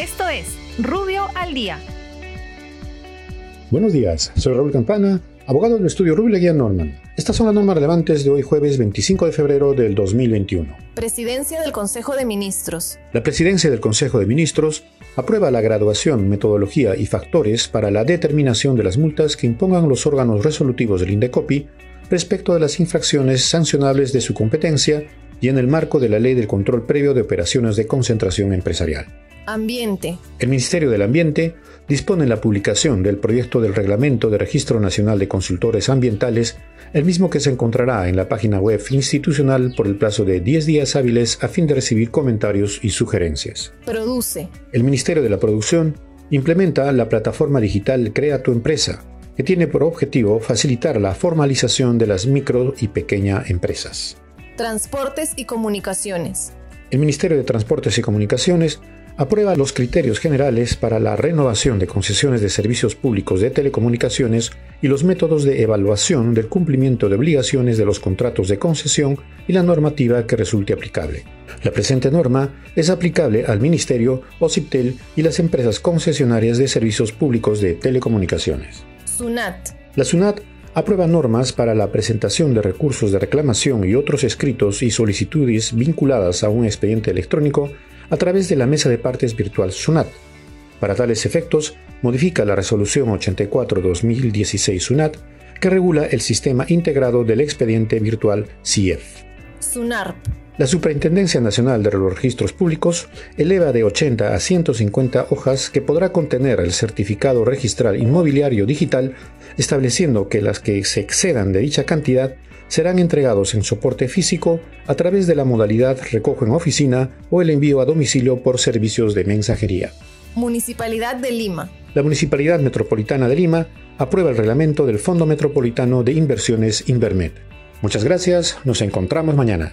Esto es Rubio al Día. Buenos días, soy Raúl Campana, abogado del estudio Rubio Leguía Norman. Estas son las normas relevantes de hoy jueves 25 de febrero del 2021. Presidencia del Consejo de Ministros. La Presidencia del Consejo de Ministros aprueba la graduación, metodología y factores para la determinación de las multas que impongan los órganos resolutivos del INDECOPI respecto de las infracciones sancionables de su competencia y en el marco de la Ley del Control Previo de Operaciones de Concentración Empresarial. Ambiente. El Ministerio del Ambiente dispone la publicación del proyecto del Reglamento de Registro Nacional de Consultores Ambientales, el mismo que se encontrará en la página web institucional por el plazo de 10 días hábiles a fin de recibir comentarios y sugerencias. Produce. El Ministerio de la Producción implementa la plataforma digital Crea tu empresa, que tiene por objetivo facilitar la formalización de las micro y pequeñas empresas. Transportes y comunicaciones. El Ministerio de Transportes y Comunicaciones aprueba los criterios generales para la renovación de concesiones de servicios públicos de telecomunicaciones y los métodos de evaluación del cumplimiento de obligaciones de los contratos de concesión y la normativa que resulte aplicable. La presente norma es aplicable al Ministerio, OCIPTEL y las empresas concesionarias de servicios públicos de telecomunicaciones. SUNAT. La SUNAT aprueba normas para la presentación de recursos de reclamación y otros escritos y solicitudes vinculadas a un expediente electrónico a través de la mesa de partes virtual SUNAT. Para tales efectos, modifica la resolución 84-2016 SUNAT que regula el sistema integrado del expediente virtual CIEF. SUNARP. La Superintendencia Nacional de los Registros Públicos eleva de 80 a 150 hojas que podrá contener el certificado registral inmobiliario digital, estableciendo que las que se excedan de dicha cantidad serán entregados en soporte físico a través de la modalidad recojo en oficina o el envío a domicilio por servicios de mensajería. Municipalidad de Lima. La Municipalidad Metropolitana de Lima aprueba el reglamento del Fondo Metropolitano de Inversiones Invermed. Muchas gracias, nos encontramos mañana.